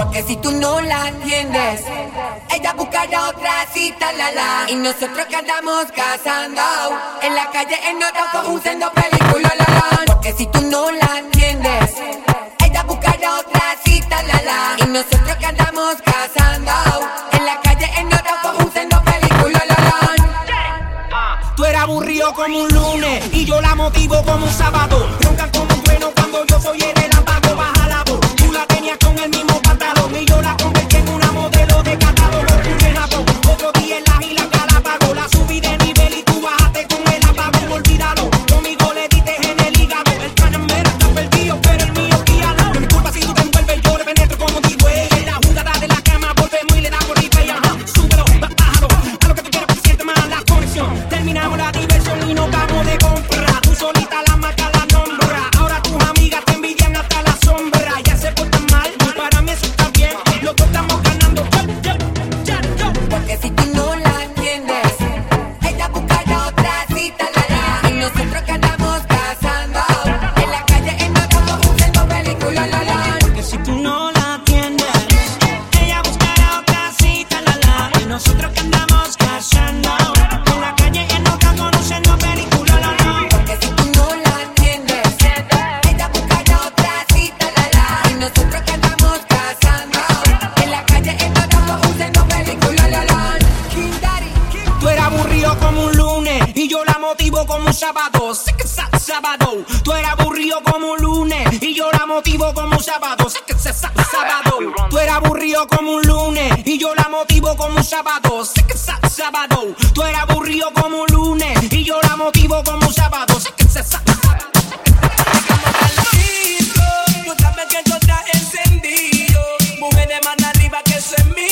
Porque si tú no la entiendes, ella buscará otra cita, la la. Y nosotros que andamos cazando, en la calle en otro usando películas, la la. Porque si tú no la entiendes, ella buscará otra cita, la la. Y nosotros que andamos cazando, en la calle en otro usando películas, la la. Tú eres aburrido como un lunes y yo la motivo como un sábado. Ronca como un trueno cuando yo soy el relámpago, baja la voz. Tú la tenías con el mismo y yo la ese es mi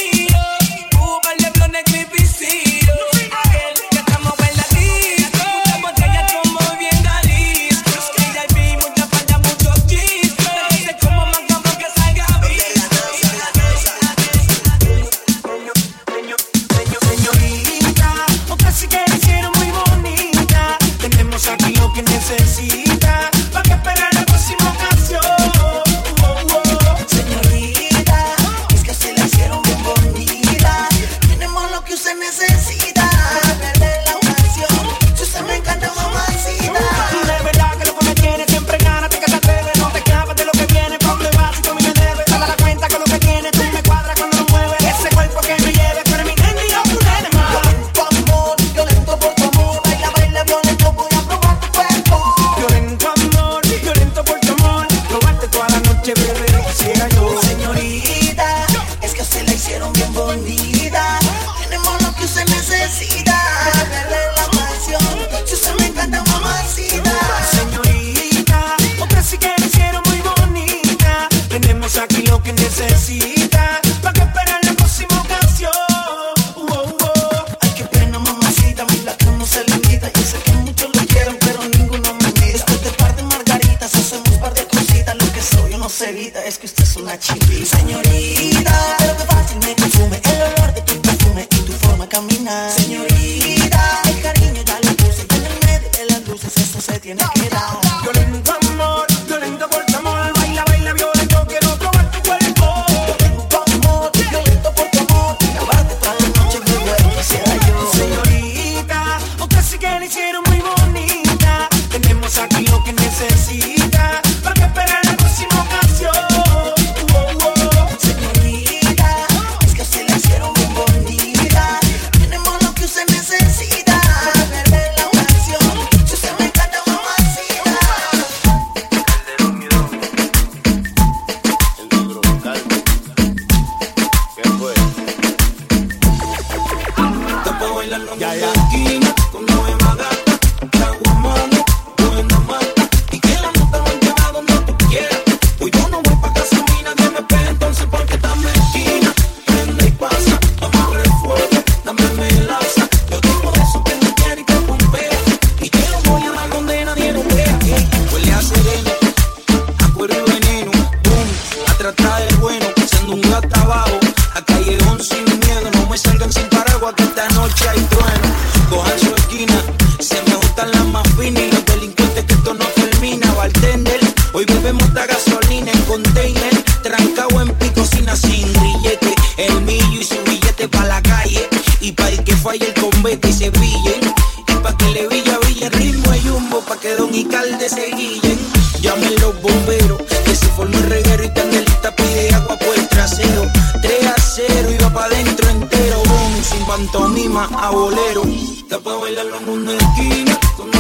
musical de Seguillén. Llamen los bomberos, que se formó el reguero y Candelita pide agua por el trasero. 3 a 0 y va pa' dentro entero, boom, sin pantomima a bolero. Te puedo bailar los mundos de esquina, con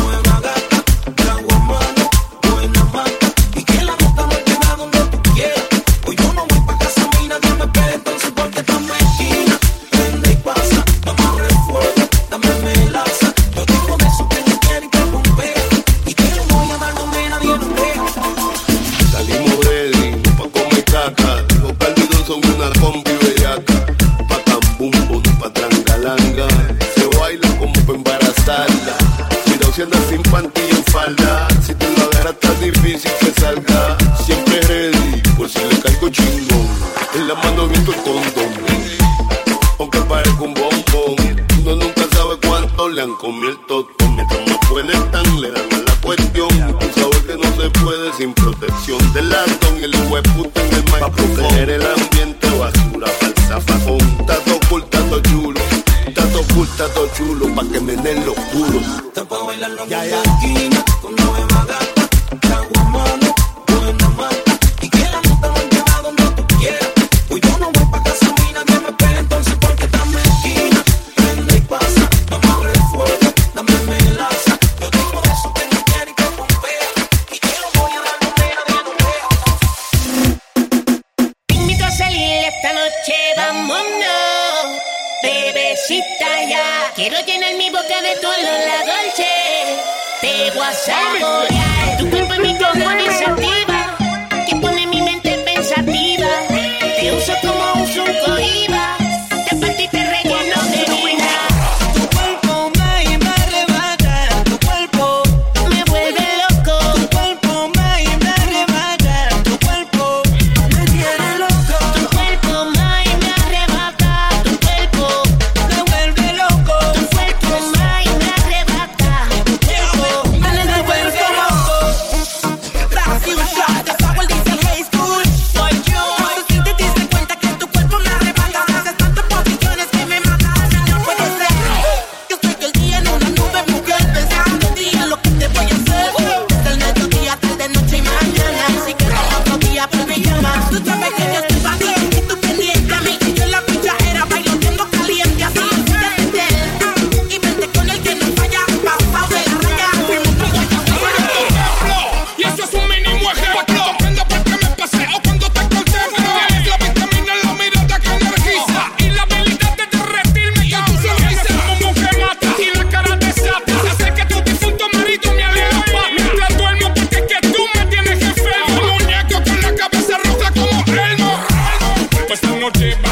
puede sin protección del landón. El hueputa en el micrófono. proteger el ambiente, basura falsa, fajón. Tato oculta, tato chulo. Tato oculta, tato chulo. Pa' que me den los puros. Tapa bailar los aquí. Motive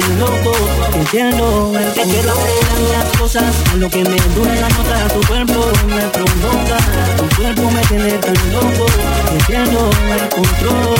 tan loco que pierdo el que quiero las cosas. A lo que me duele la nota tu cuerpo me provoca. Tu cuerpo me tiene tan loco que pierdo el control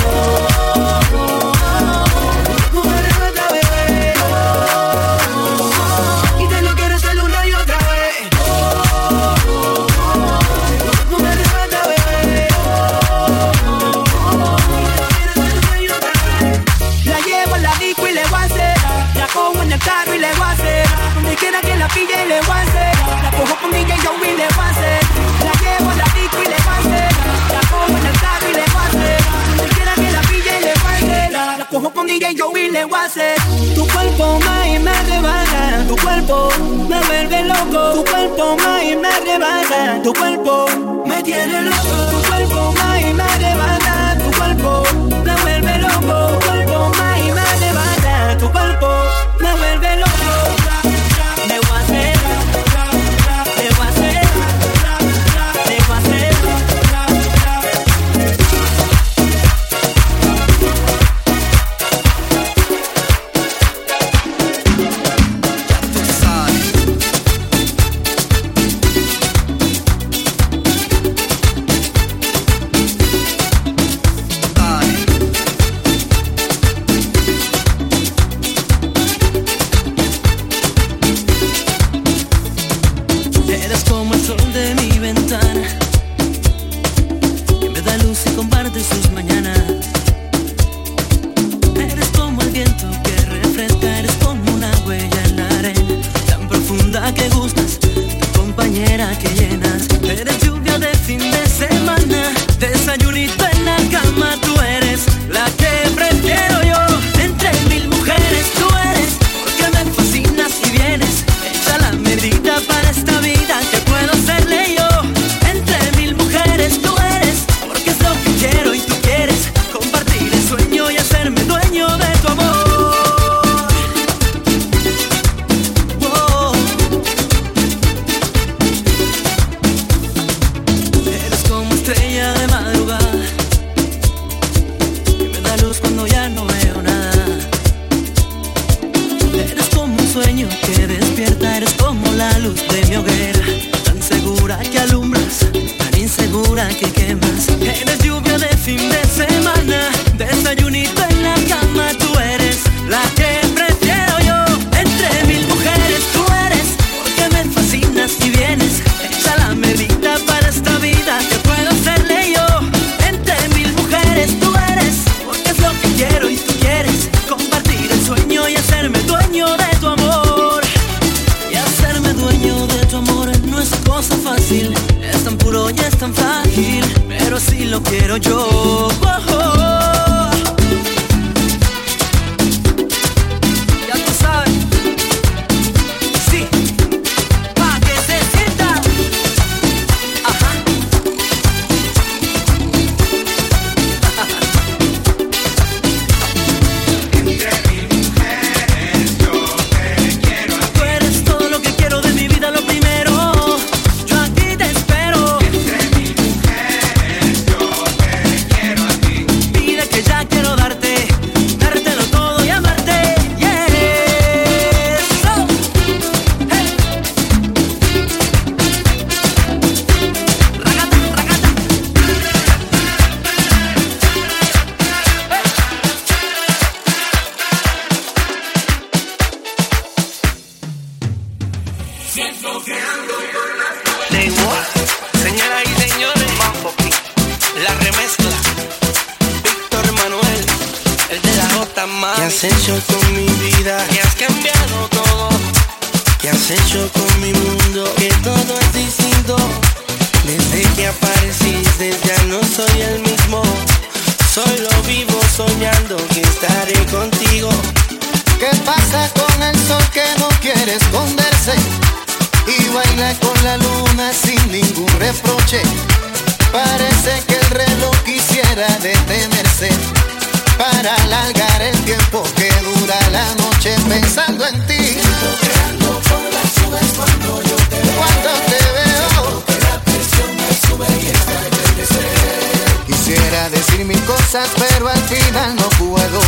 Tu cuerpo más y me rebana, tu cuerpo me vuelve loco. Tu cuerpo más y me rebana, tu cuerpo me tiene loco. Tu cuerpo más y me rebana, tu cuerpo me vuelve loco. Tu cuerpo más y me rebana, tu cuerpo con mi vida? Que has cambiado todo. ¿Qué has hecho con mi mundo? Que todo es distinto. Desde que apareciste ya no soy el mismo. Solo vivo soñando que estaré contigo. ¿Qué pasa con el sol que no quiere esconderse? Y baila con la luna sin ningún reproche. Parece que el reloj quisiera detenerse para alargar el tiempo que dura la noche pensando en ti. Cuando te veo, quisiera decir mil cosas, pero al final no puedo.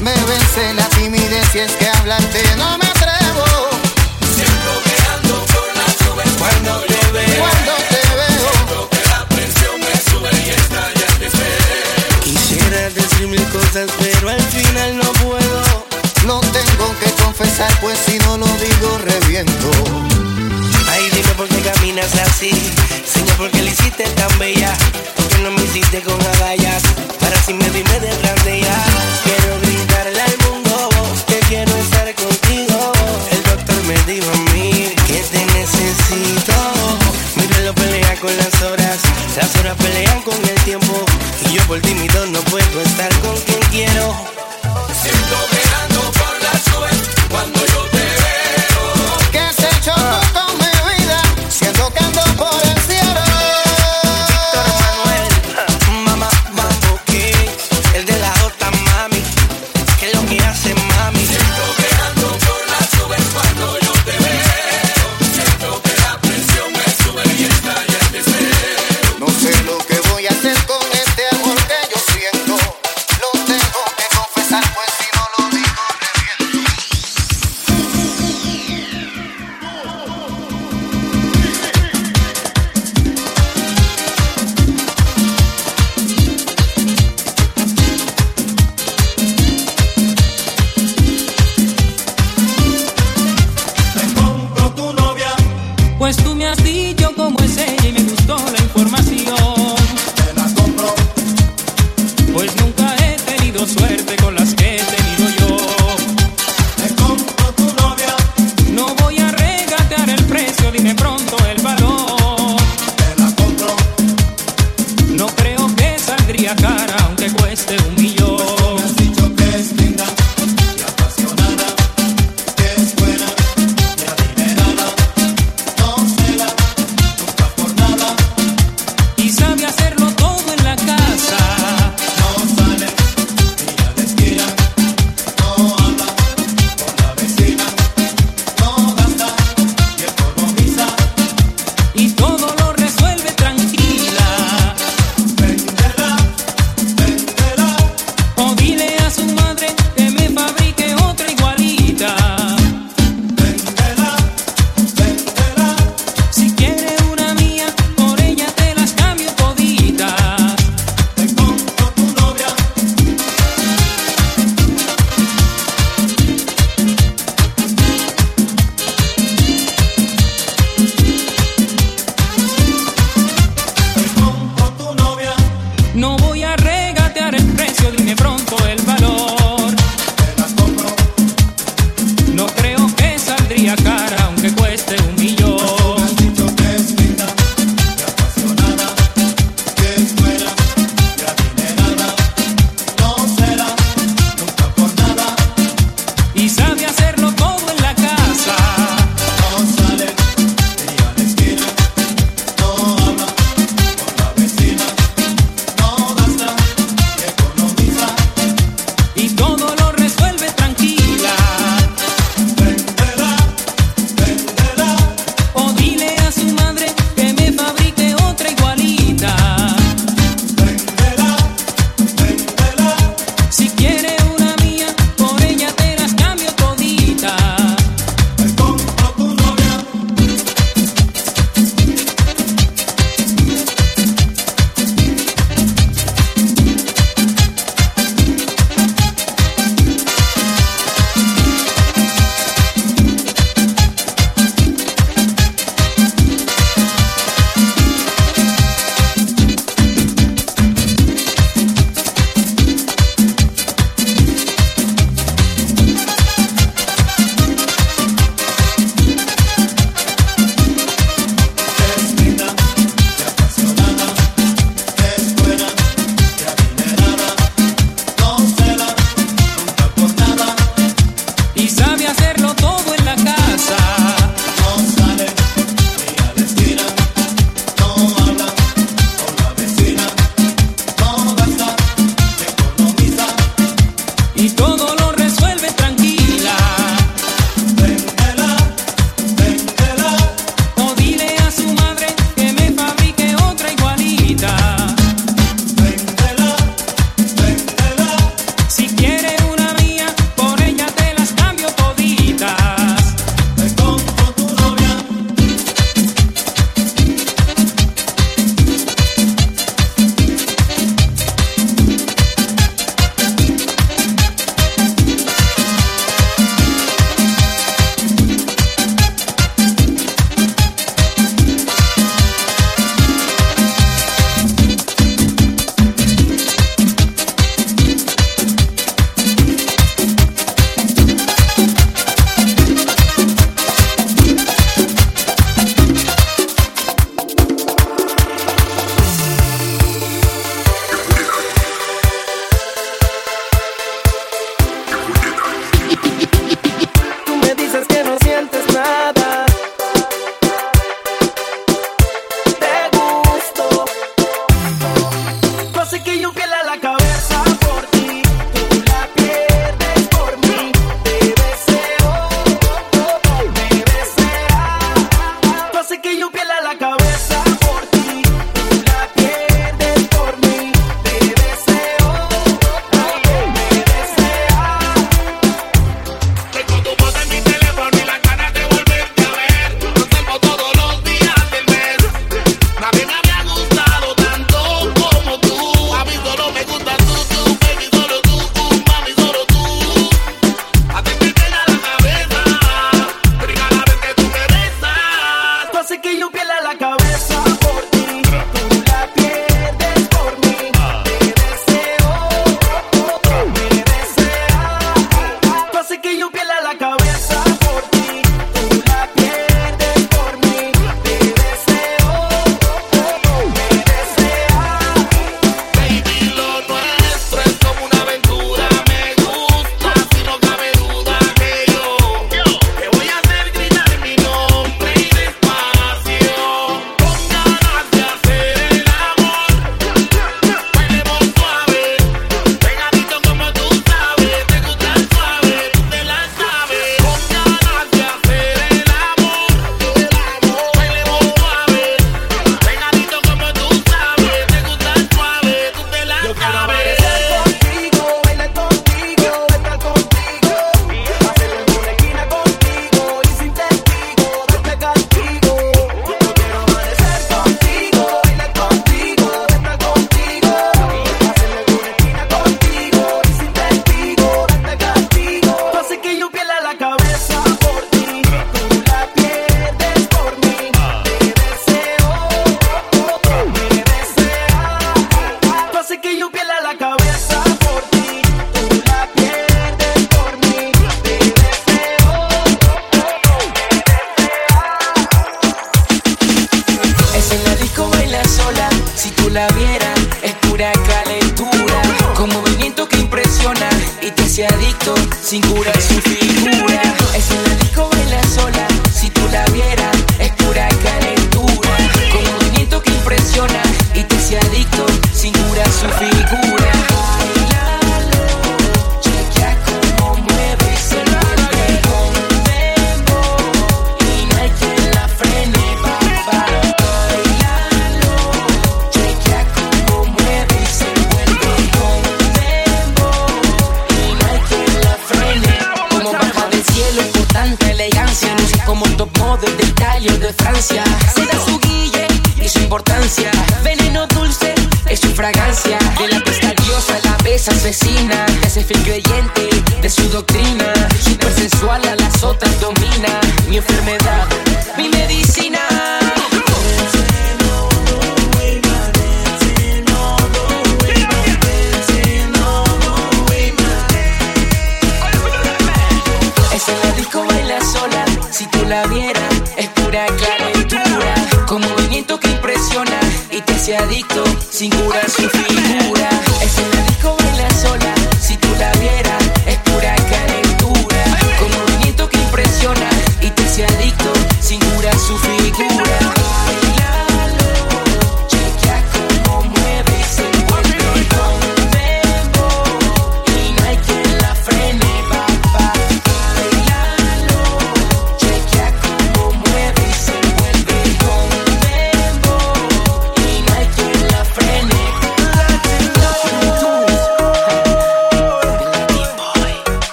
Me vence la timidez y es que hablarte no me atrevo. Siento que ando por las nubes cuando te veo. Cuando decir mil cosas, pero al final no puedo. Lo tengo que confesar, pues si no lo digo reviento. Ay, dime por qué caminas así. Señor, por qué le hiciste tan bella. ¿Por qué no me hiciste con agallas? Para si me dime de ella. Quiero gritarle al mundo que quiero estar contigo. El doctor me dijo a mí que te necesito. Mi reloj pelea con las horas. Las horas pelean con el tiempo. Yo por tímido no puedo estar con quien quiero.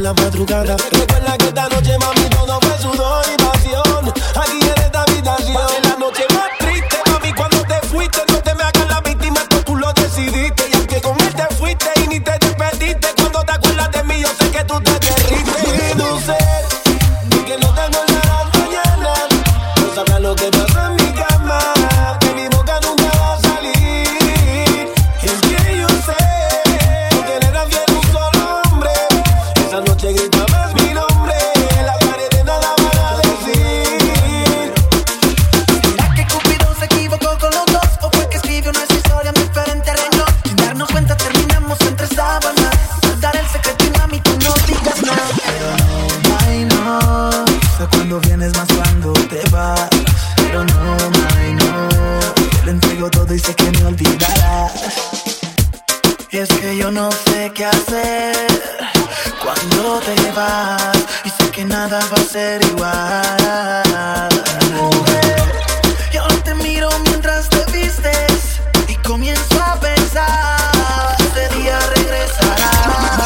la madrugada. Recuerda que Y es que yo no sé qué hacer cuando te vas. Y sé que nada va a ser igual. Mujer, y ahora te miro mientras te vistes y comienzo a pensar. Este día regresará.